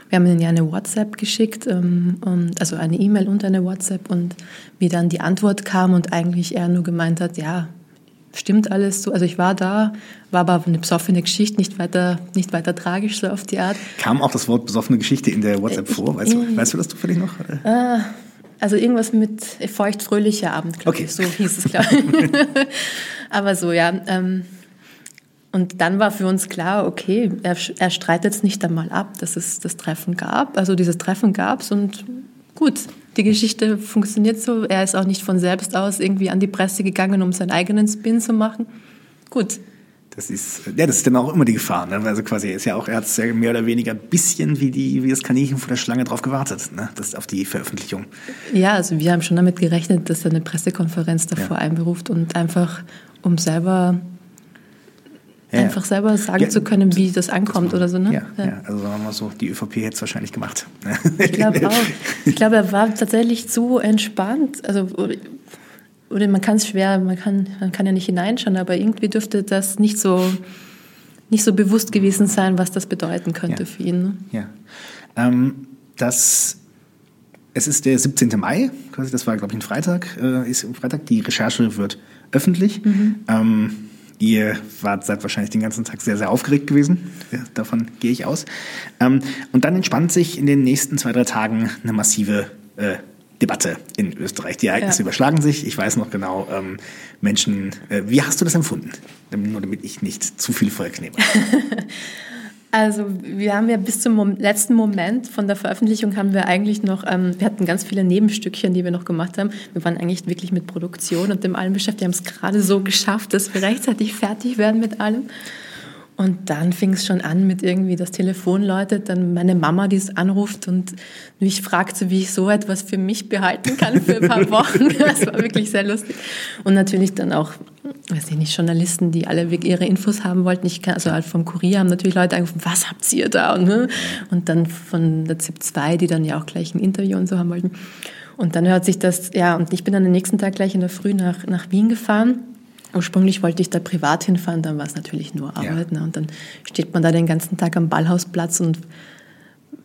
Speaker 2: Wir haben ihnen ja eine WhatsApp geschickt, ähm, und, also eine E-Mail und eine WhatsApp und wie dann die Antwort kam und eigentlich er nur gemeint hat, ja, stimmt alles so. Also ich war da, war aber eine besoffene Geschichte, nicht weiter, nicht weiter tragisch so auf die Art.
Speaker 3: Kam auch das Wort besoffene Geschichte in der WhatsApp vor? Weißt, du, weißt du das zufällig noch?
Speaker 2: Äh, Also irgendwas mit feucht-fröhlicher Abend, glaube
Speaker 3: Okay.
Speaker 2: ich. So hieß es, glaube ich. Aber so, ja. Ähm, und dann war für uns klar, okay, er, er streitet es nicht einmal ab, dass es das Treffen gab. Also dieses Treffen gab es und gut, die Geschichte funktioniert so. Er ist auch nicht von selbst aus irgendwie an die Presse gegangen, um seinen eigenen Spin zu machen. Gut,
Speaker 3: Das ist, ja, das ist dann auch immer die Gefahr. Ne? Also quasi er ist ja auch, er hat ja mehr oder weniger ein bisschen wie, die, wie das Kaninchen vor der Schlange drauf gewartet, ne? das auf die Veröffentlichung.
Speaker 2: Ja, also wir haben schon damit gerechnet, dass er eine Pressekonferenz davor
Speaker 3: Ja.
Speaker 2: einberuft und einfach, um selber,
Speaker 3: Ja,
Speaker 2: einfach selber sagen
Speaker 3: Ja,
Speaker 2: zu können, wie das ankommt oder so. Ne?
Speaker 3: Ja, ja. also sagen wir mal so, die ÖVP hätte es wahrscheinlich gemacht.
Speaker 2: Ich glaube auch. Ich glaube, er war tatsächlich so entspannt. Also, oder, man kann es schwer, man kann, man kann ja nicht hineinschauen, aber irgendwie dürfte das nicht so, nicht so bewusst gewesen sein, was das bedeuten könnte
Speaker 3: Ja.
Speaker 2: für ihn. Ne?
Speaker 3: Ja. Ähm, das, es ist der 17. Mai, quasi, das war, glaube ich, ein Freitag, äh, ist Freitag. Die Recherche wird öffentlich. Ähm, ihr wart, seid wahrscheinlich den ganzen Tag sehr, sehr aufgeregt gewesen. Ja, davon gehe ich aus. Ähm, und dann entspannt sich in den nächsten zwei, drei Tagen eine massive äh, Debatte in Österreich. Die Ereignisse
Speaker 2: Ja.
Speaker 3: überschlagen sich. Ich weiß noch genau, ähm, Menschen, äh, wie hast du das empfunden? Nur damit ich nicht zu viel Volk nehme.
Speaker 2: Also wir haben ja bis zum letzten Moment von der Veröffentlichung haben wir eigentlich noch, ähm, wir hatten ganz viele Nebenstückchen, die wir noch gemacht haben. Wir waren eigentlich wirklich mit Produktion und dem allem beschäftigt. Wir haben es gerade so geschafft, dass wir rechtzeitig fertig werden mit allem. Und dann fing es schon an mit irgendwie das Telefon läutet, dann meine Mama, die es anruft und mich fragt, so, wie ich so etwas für mich behalten kann für ein paar Wochen. Das war wirklich sehr lustig. Und natürlich dann auch, weiß ich nicht, Journalisten, die alle ihre Infos haben wollten. Ich kann, also halt vom Kurier haben natürlich Leute angerufen, was habt ihr da? Und, ne? und dann von der ZIP 2, die dann ja auch gleich ein Interview und so haben wollten. Und dann hört sich das, ja, und ich bin dann den nächsten Tag gleich in der Früh nach, nach Wien gefahren. Ursprünglich wollte ich da privat hinfahren, dann war es natürlich nur Arbeit. Ne? Und dann steht man da den ganzen Tag am Ballhausplatz und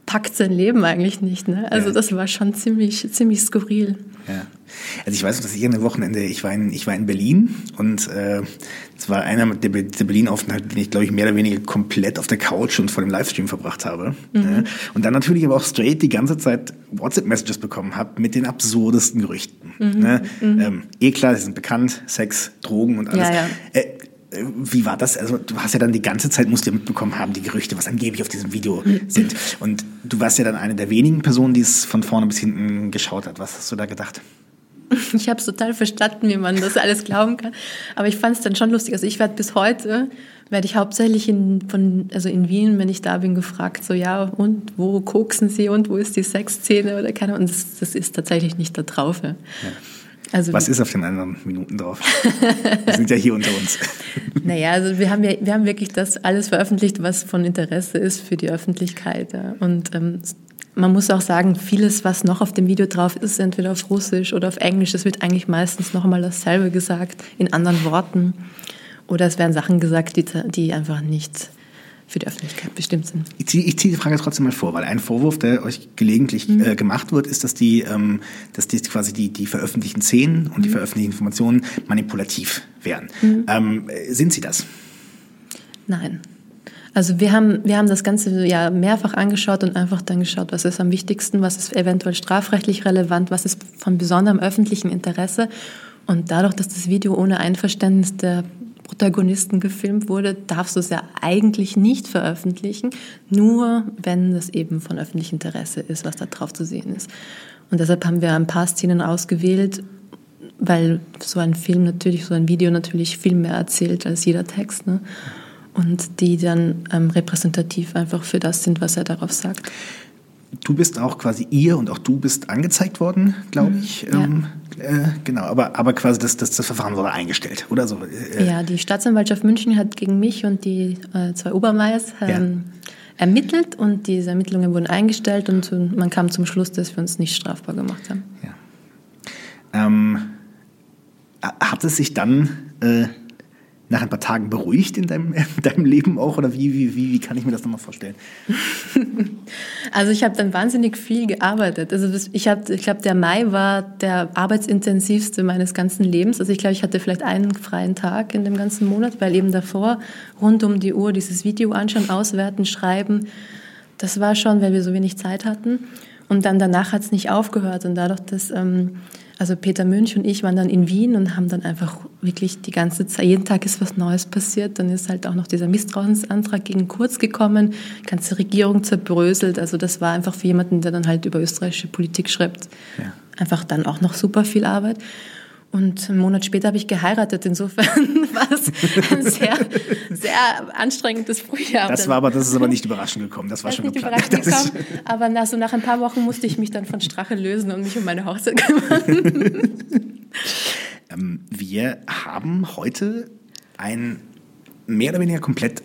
Speaker 2: packt sein Leben eigentlich nicht. Ne? Also
Speaker 3: Ja.
Speaker 2: das war schon ziemlich, ziemlich skurril.
Speaker 3: Ja. Also ich weiß noch, dass ich an dem Wochenende, ich war in, ich war in Berlin und äh, es war einer der, der Berlin-Aufenthalt, den ich, glaube ich, mehr oder weniger komplett auf der Couch und vor dem Livestream verbracht habe. Ja. Und dann natürlich aber auch straight die ganze Zeit WhatsApp-Messages bekommen habe mit den absurdesten Gerüchten. Ne? Ähm, eh klar, sie sind bekannt, Sex, Drogen und alles.
Speaker 2: Ja, ja.
Speaker 3: Äh, wie war das? Also du hast ja dann die ganze Zeit, musst du ja mitbekommen haben, die Gerüchte, was angeblich auf diesem Video sind. Und du warst ja dann eine der wenigen Personen, die es von vorne bis hinten geschaut hat. Was hast du da gedacht?
Speaker 2: Ich habe es total verstanden, wie man das alles glauben kann. Aber ich fand es dann schon lustig. Also ich werde bis heute, werde ich hauptsächlich in, von, also in Wien, wenn ich da bin, gefragt, so ja, und wo koksen Sie und wo ist die Sexszene oder keine Ahnung. Und das, das ist tatsächlich nicht da drauf. Ja. Also,
Speaker 3: Was ist auf den anderen Minuten drauf? Wir sind ja hier unter uns.
Speaker 2: Naja, also wir haben ja, wir haben wirklich das alles veröffentlicht, was von Interesse ist für die Öffentlichkeit. Ja. Und ähm, man muss auch sagen, vieles, was noch auf dem Video drauf ist, entweder auf Russisch oder auf Englisch, es wird eigentlich meistens noch einmal dasselbe gesagt, in anderen Worten. Oder es werden Sachen gesagt, die, die einfach nicht für die Öffentlichkeit bestimmt sind.
Speaker 3: Ich ziehe ich die Frage trotzdem mal vor, weil ein Vorwurf, der euch gelegentlich äh, gemacht wird, ist, dass die, ähm, dass die quasi die, die veröffentlichten Szenen und die veröffentlichten Informationen manipulativ wären. Ähm, äh, sind sie das?
Speaker 2: Nein. Also wir haben, wir haben das Ganze ja mehrfach angeschaut und einfach dann geschaut, was ist am wichtigsten, was ist eventuell strafrechtlich relevant, was ist von besonderem öffentlichen Interesse. Und dadurch, dass das Video ohne Einverständnis der Protagonisten gefilmt wurde, darfst du es ja eigentlich nicht veröffentlichen, nur wenn das eben von öffentlichem Interesse ist, was da drauf zu sehen ist. Und deshalb haben wir ein paar Szenen ausgewählt, weil so ein Film natürlich, so ein Video natürlich viel mehr erzählt als jeder Text. Ne? Und die dann ähm, repräsentativ einfach für das sind, was er darauf sagt.
Speaker 3: Du bist auch quasi ihr und auch du bist angezeigt worden, glaube ich.
Speaker 2: ja.
Speaker 3: Ähm, äh, genau, aber, aber quasi das, das, das Verfahren wurde eingestellt, oder so? Äh,
Speaker 2: Ja, die Staatsanwaltschaft München hat gegen mich und die äh, zwei Obermeiers ähm, ermittelt und diese Ermittlungen wurden eingestellt und man kam zum Schluss, dass wir uns nicht strafbar gemacht haben.
Speaker 3: Ja. Ähm, hat es sich dann äh, nach ein paar Tagen beruhigt in deinem, in deinem Leben auch? Oder wie, wie, wie, wie kann ich mir das nochmal vorstellen?
Speaker 2: Also ich habe dann wahnsinnig viel gearbeitet. Also ich ich glaube, der Mai war der arbeitsintensivste meines ganzen Lebens. Also ich glaube, ich hatte vielleicht einen freien Tag in dem ganzen Monat, weil eben davor rund um die Uhr dieses Video anschauen, auswerten, schreiben. Das war schon, weil wir so wenig Zeit hatten. Und dann danach hat es nicht aufgehört. Und dadurch, dass ähm, also Peter Münch und ich waren dann in Wien und haben dann einfach wirklich die ganze Zeit, jeden Tag ist was Neues passiert. Dann ist halt auch noch dieser Misstrauensantrag gegen Kurz gekommen, die ganze Regierung zerbröselt. Also das war einfach für jemanden, der dann halt über österreichische Politik schreibt, ja. einfach dann auch noch super viel Arbeit. Und einen Monat später habe ich geheiratet. Insofern war es ein sehr, sehr anstrengendes Frühjahr.
Speaker 3: Das war aber, das ist aber nicht überraschend gekommen. Das war das schon nicht geplant. Überraschend
Speaker 2: gekommen, aber nach, so nach ein paar Wochen musste ich mich dann von Strache lösen und mich um meine Hochzeit kümmern.
Speaker 3: ähm, wir haben heute ein mehr oder weniger komplett,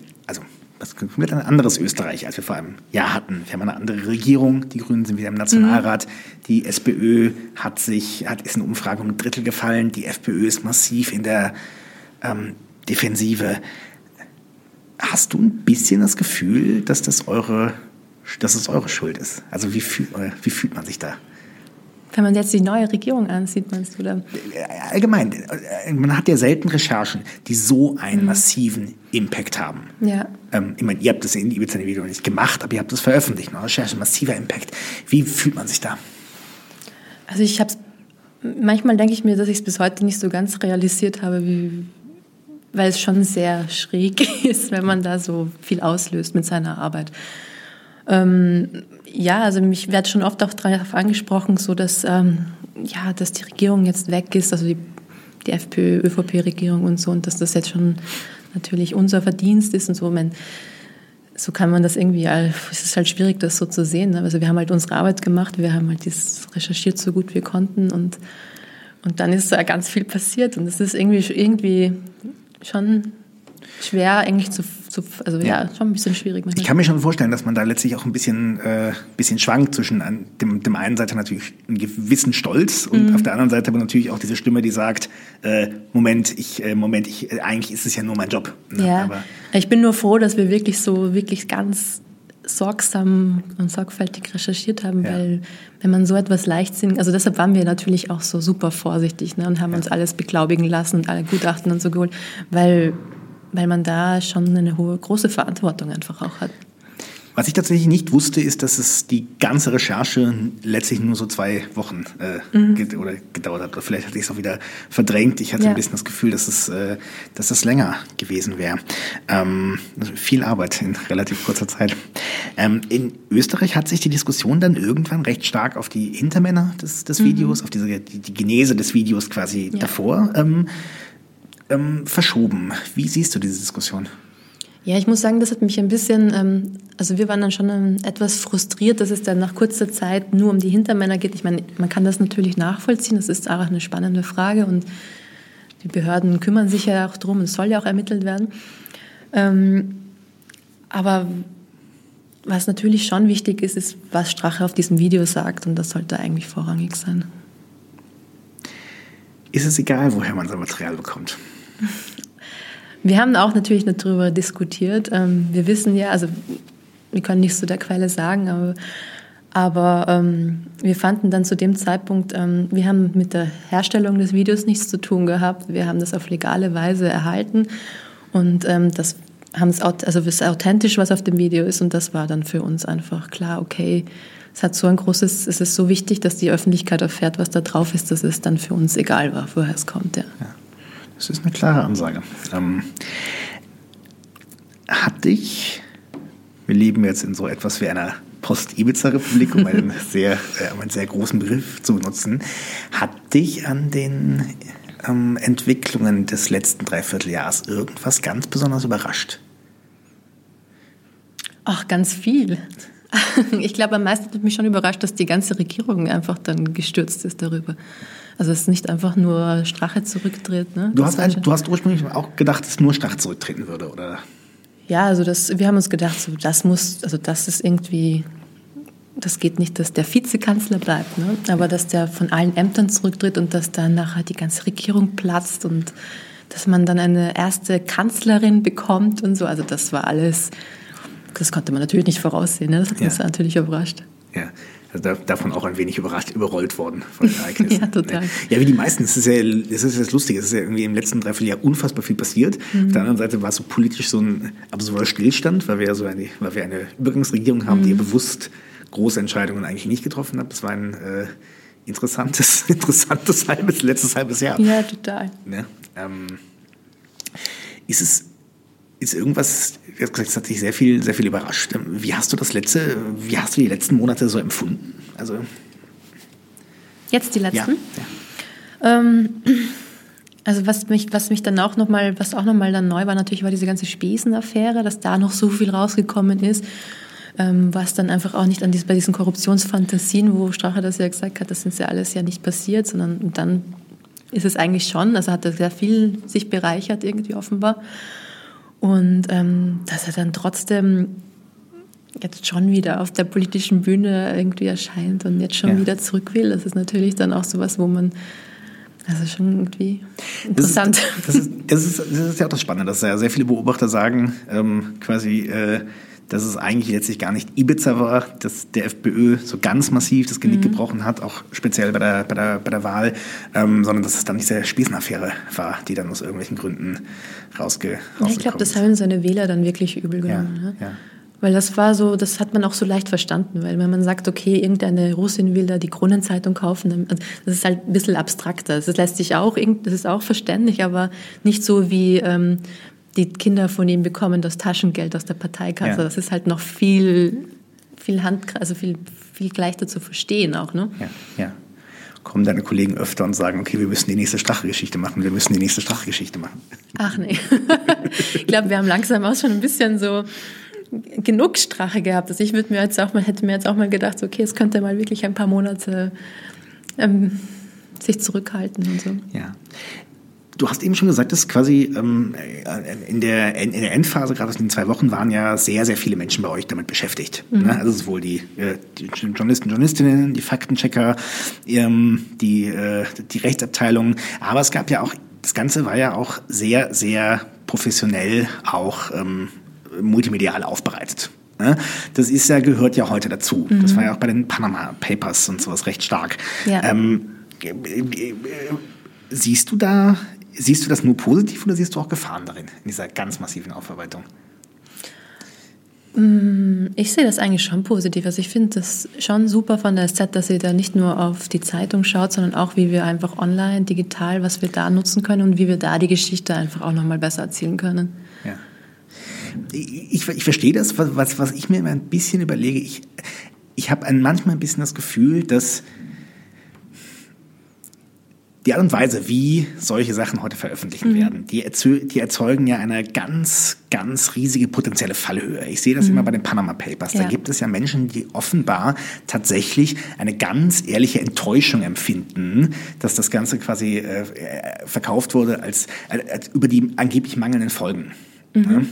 Speaker 3: das ist komplett ein anderes Österreich, als wir vor einem Jahr hatten. Wir haben eine andere Regierung, die Grünen sind wieder im Nationalrat, mhm. die SPÖ hat sich, hat, ist in Umfragen um ein Drittel gefallen, die FPÖ ist massiv in der ähm, Defensive. Hast du ein bisschen das Gefühl, dass das eure, dass es eure Schuld ist? Also wie, fühl, wie fühlt man sich da?
Speaker 2: Wenn man jetzt die neue Regierung ansieht, meinst du? Oder?
Speaker 3: Allgemein, man hat ja selten Recherchen, die so einen mhm. massiven Impact haben.
Speaker 2: Ja.
Speaker 3: Ähm, ich meine, ihr habt das in Ibiza Video nicht gemacht, aber ihr habt das veröffentlicht. Ne? Recherche, massiver Impact. Wie fühlt man sich da?
Speaker 2: Also ich habe manchmal denke ich mir, dass ich es bis heute nicht so ganz realisiert habe, wie, weil es schon sehr schräg ist, wenn man da so viel auslöst mit seiner Arbeit. Ähm, ja, also mich wird schon oft auch darauf angesprochen, so dass, ähm, ja, dass die Regierung jetzt weg ist, also die, die FPÖ, ÖVP-Regierung und so, und dass das jetzt schon natürlich unser Verdienst ist und so. Man, so kann man das irgendwie, es ist halt schwierig, das so zu sehen. Ne? Also wir haben halt unsere Arbeit gemacht, wir haben halt das recherchiert so gut wir konnten und, und dann ist da ganz viel passiert und es ist irgendwie, irgendwie schon schwer eigentlich zu, zu also ja. ja. schon ein bisschen schwierig.
Speaker 3: Manchmal. Ich kann mir schon vorstellen, dass man da letztlich auch ein bisschen, äh, bisschen schwankt zwischen an dem, dem einen Seite natürlich einen gewissen Stolz und mhm. auf der anderen Seite aber natürlich auch diese Stimme, die sagt, äh, Moment, ich, äh, Moment, ich, äh, eigentlich ist es ja nur mein Job.
Speaker 2: Ne? Ja, aber ich bin nur froh, dass wir wirklich so, wirklich ganz sorgsam und sorgfältig recherchiert haben, ja. weil wenn man so etwas leichtsinnig, also deshalb waren wir natürlich auch so super vorsichtig ne, und haben ja. uns alles beglaubigen lassen und alle Gutachten und so geholt, weil weil man da schon eine hohe, große Verantwortung einfach auch hat.
Speaker 3: Was ich tatsächlich nicht wusste, ist, dass es die ganze Recherche letztlich nur so zwei Wochen äh, mhm. ge oder gedauert hat. Oder vielleicht hatte ich es auch wieder verdrängt. Ich hatte ja. ein bisschen das Gefühl, dass es, äh, dass das länger gewesen wäre. Ähm, also viel Arbeit in relativ kurzer Zeit. Ähm, in Österreich hat sich die Diskussion dann irgendwann recht stark auf die Hintermänner des, des mhm. Videos, auf diese, die, die, Genese des Videos quasi ja. davor ähm, ähm, verschoben. Wie siehst du diese Diskussion?
Speaker 2: Ja, ich muss sagen, das hat mich ein bisschen, ähm, also wir waren dann schon ähm, etwas frustriert, dass es dann nach kurzer Zeit nur um die Hintermänner geht. Ich meine, man kann das natürlich nachvollziehen, das ist auch eine spannende Frage und die Behörden kümmern sich ja auch drum, es soll ja auch ermittelt werden. Ähm, aber was natürlich schon wichtig ist, ist, was Strache auf diesem Video sagt und das sollte eigentlich vorrangig sein.
Speaker 3: Ist es egal, woher man sein Material bekommt?
Speaker 2: Wir haben auch natürlich darüber diskutiert. Ähm, wir wissen ja, also wir können nichts zu der Quelle sagen, aber, aber ähm, wir fanden dann zu dem Zeitpunkt, ähm, wir haben mit der Herstellung des Videos nichts zu tun gehabt. Wir haben das auf legale Weise erhalten und das haben es also ist authentisch, was auf dem Video ist und das war dann für uns einfach klar, okay, es hat so ein großes, es ist so wichtig, dass die Öffentlichkeit erfährt, was da drauf ist, dass es dann für uns egal war, woher es kommt. Ja. ja.
Speaker 3: Das ist eine klare Ansage. Ähm, hat dich, wir leben jetzt in so etwas wie einer Post-Ibiza-Republik, um einen sehr, äh, um einen sehr großen Begriff zu benutzen, hat dich an den ähm, Entwicklungen des letzten Dreivierteljahres irgendwas ganz besonders überrascht?
Speaker 2: Ach, ganz viel. Ich glaube, am meisten hat mich schon überrascht, dass die ganze Regierung einfach dann gestürzt ist darüber. Also es ist nicht einfach nur Strache zurücktritt. Ne?
Speaker 3: Du, hast ein, du hast ursprünglich auch gedacht, dass nur Strache zurücktreten würde, oder?
Speaker 2: Ja, also das, wir haben uns gedacht, so, das muss, also das ist irgendwie, das geht nicht, dass der Vizekanzler bleibt, ne? aber dass der von allen Ämtern zurücktritt und dass dann nachher die ganze Regierung platzt und dass man dann eine erste Kanzlerin bekommt und so. Also das war alles, das konnte man natürlich nicht voraussehen. Ne? Das hat uns natürlich überrascht.
Speaker 3: Ja, davon auch ein wenig überrascht, überrollt worden von den Ereignissen.
Speaker 2: ja, total.
Speaker 3: Ja, wie die meisten. Es ist ja, es ist das Lustige. Es ist ja irgendwie im letzten Dreivierteljahr unfassbar viel passiert. Mhm. Auf der anderen Seite war es so politisch so ein absurder Stillstand, weil wir ja so eine, weil wir eine Übergangsregierung haben, mhm. die ja bewusst große Entscheidungen eigentlich nicht getroffen habe. Das war ein äh, interessantes, interessantes halbes, letztes halbes Jahr.
Speaker 2: Ja, total.
Speaker 3: Ne? Ähm, ist es ist irgendwas, hast gesagt, es hat dich sehr viel, sehr viel überrascht. Wie hast du das letzte, wie hast du die letzten Monate so empfunden? Also
Speaker 2: Jetzt die letzten?
Speaker 3: ja, ja.
Speaker 2: Ähm, also was mich, was mich dann auch nochmal, was auch nochmal dann neu war, natürlich war diese ganze Spesen-Affäre, dass da noch so viel rausgekommen ist, ähm, was dann einfach auch nicht an dies, bei diesen Korruptionsfantasien, wo Strache das ja gesagt hat, das ist ja alles ja nicht passiert, sondern dann ist es eigentlich schon, also hat er sehr viel sich bereichert irgendwie offenbar. Und ähm, dass er dann trotzdem jetzt schon wieder auf der politischen Bühne irgendwie erscheint und jetzt schon
Speaker 3: Ja.
Speaker 2: wieder zurück will, das ist natürlich dann auch sowas, wo man, also schon irgendwie interessant.
Speaker 3: Das ist, das, ist, das, ist, das ist ja auch das Spannende, dass ja sehr viele Beobachter sagen, ähm, quasi, äh, dass es eigentlich letztlich gar nicht Ibiza war, dass der FPÖ so ganz massiv das
Speaker 2: Mhm.
Speaker 3: Genick gebrochen hat, auch speziell bei der, bei der, bei der Wahl, ähm, sondern dass es dann diese Spießenaffäre war, die dann aus irgendwelchen Gründen rausge
Speaker 2: Ja, ich glaube, das haben seine Wähler dann wirklich übel
Speaker 3: Ja,
Speaker 2: genommen. ne?
Speaker 3: ja.
Speaker 2: Weil das war so, das hat man auch so leicht verstanden, weil wenn man sagt, okay, irgendeine Russin will da die Kronenzeitung kaufen, also das ist halt ein bisschen abstrakter. Das lässt sich auch, das ist auch verständlich, aber nicht so wie ähm, die Kinder von ihm bekommen das Taschengeld aus der Parteikasse.
Speaker 3: Ja.
Speaker 2: Das ist halt noch viel, viel Hand, also viel, viel leichter zu verstehen auch, ne?
Speaker 3: Ja, ja. Kommen deine Kollegen öfter und sagen, okay, wir müssen die nächste Strache-Geschichte machen, wir müssen die nächste Strache-Geschichte machen.
Speaker 2: Ach nee. ich glaube, wir haben langsam auch schon ein bisschen so genug Strache gehabt. Also ich würde mir jetzt auch mal, hätte mir jetzt auch mal gedacht, okay, es könnte mal wirklich ein paar Monate ähm, sich zurückhalten und so.
Speaker 3: Ja. Du hast eben schon gesagt, dass quasi ähm, in, der, in der Endphase, gerade aus den zwei Wochen, waren ja sehr, sehr viele Menschen bei euch damit beschäftigt. Ne? Also sowohl die, äh, die Journalisten, Journalistinnen, die Faktenchecker, ähm, die, äh, die Rechtsabteilung. Aber es gab ja auch, das Ganze war ja auch sehr, sehr professionell auch ähm, multimedial aufbereitet. Ne? Das ist ja, gehört ja heute dazu. Das war ja auch bei den Panama Papers und sowas recht stark.
Speaker 2: Ja.
Speaker 3: Ähm, äh, äh, Siehst du da, siehst du das nur positiv oder siehst du auch Gefahren darin, in dieser ganz massiven Aufarbeitung?
Speaker 2: Ich sehe das eigentlich schon positiv. Also ich finde das schon super von der SZ, dass sie da nicht nur auf die Zeitung schaut, sondern auch, wie wir einfach online, digital, was wir da nutzen können und wie wir da die Geschichte einfach auch nochmal besser erzählen können.
Speaker 3: Ja. Ich, ich, verstehe das, was, was, ich mir immer ein bisschen überlege. Ich, ich habe manchmal ein bisschen das Gefühl, dass die Art und Weise, wie solche Sachen heute veröffentlicht werden, die, die erzeugen ja eine ganz, ganz riesige potenzielle Fallhöhe. Ich sehe das immer bei den Panama Papers. Da
Speaker 2: Ja.
Speaker 3: gibt es ja Menschen, die offenbar tatsächlich eine ganz ehrliche Enttäuschung empfinden, dass das Ganze quasi äh, äh, verkauft wurde als, als über die angeblich mangelnden Folgen. Ja?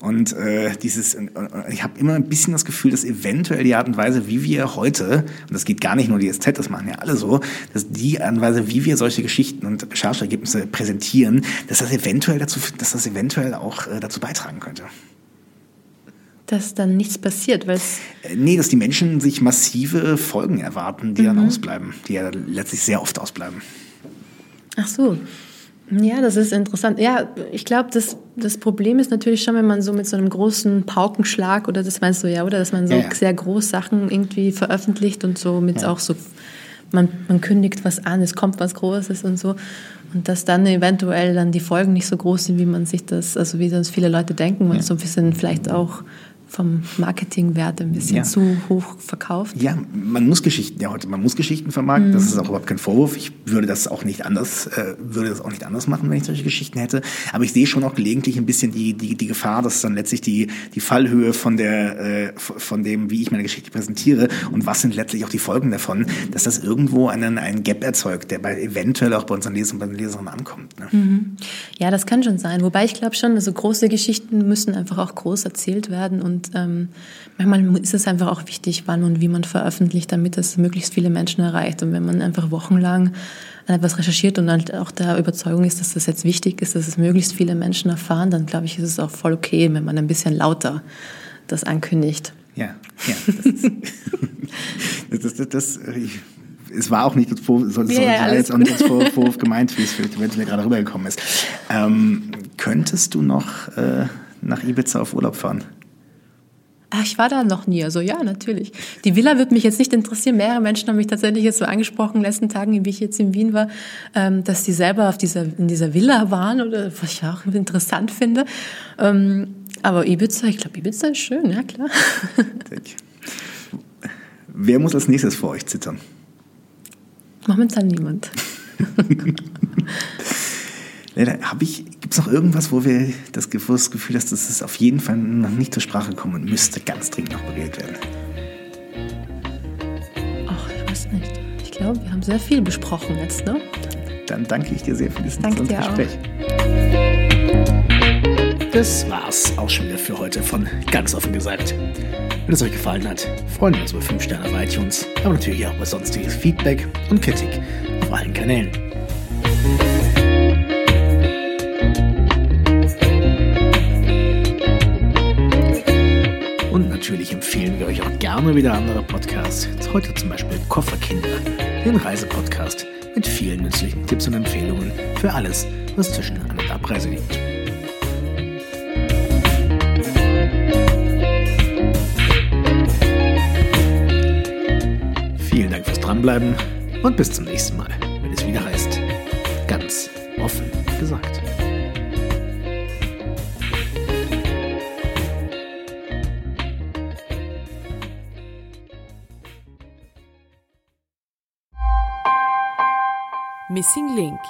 Speaker 3: Und äh, dieses, und, und ich habe immer ein bisschen das Gefühl, dass eventuell die Art und Weise, wie wir heute, und das geht gar nicht nur die SZ, das machen ja alle so, dass die Art und Weise, wie wir solche Geschichten und Rechercheergebnisse präsentieren, dass das eventuell dazu, dass das eventuell auch äh, dazu beitragen könnte.
Speaker 2: Dass dann nichts passiert, weil
Speaker 3: Äh, nee, dass die Menschen sich massive Folgen erwarten, die dann ausbleiben, die ja letztlich sehr oft ausbleiben.
Speaker 2: Ach so. Ja, das ist interessant. Ja, ich glaube, das, das Problem ist natürlich schon, wenn man so mit so einem großen Paukenschlag, oder das meinst du ja, oder dass man so
Speaker 3: Ja, ja.
Speaker 2: sehr groß Sachen irgendwie veröffentlicht und so mit auch so, man, man kündigt was an, es kommt was Großes und so. Und dass dann eventuell dann die Folgen nicht so groß sind, wie man sich das, also wie das viele Leute denken, man so ein bisschen vielleicht auch vom Marketingwert ein bisschen
Speaker 3: Ja.
Speaker 2: zu hoch verkauft.
Speaker 3: Ja, man muss Geschichten, ja heute, man muss Geschichten vermarkten, das ist auch überhaupt kein Vorwurf. Ich würde das auch nicht anders, äh, würde das auch nicht anders machen, wenn ich solche Geschichten hätte. Aber ich sehe schon auch gelegentlich ein bisschen die, die, die Gefahr, dass dann letztlich die, die Fallhöhe von der, äh, von dem, wie ich meine Geschichte präsentiere und was sind letztlich auch die Folgen davon, dass das irgendwo einen, einen Gap erzeugt, der bei eventuell auch bei unseren Lesern und bei den Leserinnen ankommt. Ne?
Speaker 2: Ja, das kann schon sein. Wobei ich glaube schon, also große Geschichten müssen einfach auch groß erzählt werden. Und ähm, manchmal ist es einfach auch wichtig, wann und wie man veröffentlicht, damit es möglichst viele Menschen erreicht. Und wenn man einfach wochenlang an etwas recherchiert und halt auch der Überzeugung ist, dass das jetzt wichtig ist, dass es möglichst viele Menschen erfahren, dann glaube ich, ist es auch voll okay, wenn man ein bisschen lauter das ankündigt.
Speaker 3: Ja, ja. Das, ist, das, das, das, das ich, es war auch nicht als Vorwurf, soll, soll,
Speaker 2: ja,
Speaker 3: jetzt auch nicht als Vor- Vorwurf gemeint, wie es mir gerade rübergekommen ist. Ähm, könntest du noch äh, nach Ibiza auf Urlaub fahren?
Speaker 2: Ach, ich war da noch nie. Also ja, natürlich. Die Villa wird mich jetzt nicht interessieren. Mehrere Menschen haben mich tatsächlich jetzt so angesprochen in den letzten Tagen, wie ich jetzt in Wien war, ähm, dass die selber auf dieser, in dieser Villa waren oder was ich auch interessant finde. Ähm, aber Ibiza, ich glaube, Ibiza ist schön, ja klar.
Speaker 3: Wer muss als nächstes vor euch zittern?
Speaker 2: Momentan niemand.
Speaker 3: Habe ich, gibt es noch irgendwas, wo wir das Gefühl haben, dass das auf jeden Fall noch nicht zur Sprache kommen und müsste ganz dringend noch beredet werden?
Speaker 2: Ach, ich weiß nicht. Ich glaube, wir haben sehr viel besprochen jetzt, ne?
Speaker 3: Dann danke ich dir sehr für dieses
Speaker 2: danke dir
Speaker 3: Gespräch.
Speaker 2: Auch.
Speaker 3: Das war's auch schon wieder für heute von ganz offen gesagt. Wenn es euch gefallen hat, freuen wir uns über 5 Sterne auf iTunes, aber natürlich auch über sonstiges Feedback und Kritik auf allen Kanälen. Empfehlen wir euch auch gerne wieder andere Podcasts. Heute zum Beispiel Kofferkinder, den Reisepodcast mit vielen nützlichen Tipps und Empfehlungen für alles, was zwischen An- und Abreise liegt. Vielen Dank fürs Dranbleiben und bis zum nächsten Mal, wenn es wieder heißt, ganz offen gesagt.
Speaker 4: Missing Link